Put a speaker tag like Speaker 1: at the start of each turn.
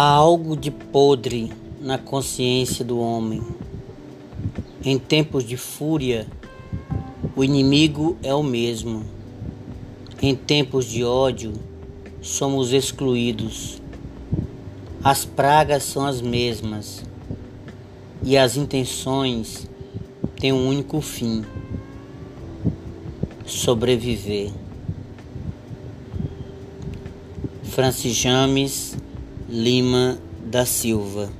Speaker 1: Há algo de podre na consciência do homem. Em tempos de fúria, o inimigo é o mesmo. Em tempos de ódio, somos excluídos. As pragas são as mesmas e as intenções têm um único fim: sobreviver. Francis James Lima da Silva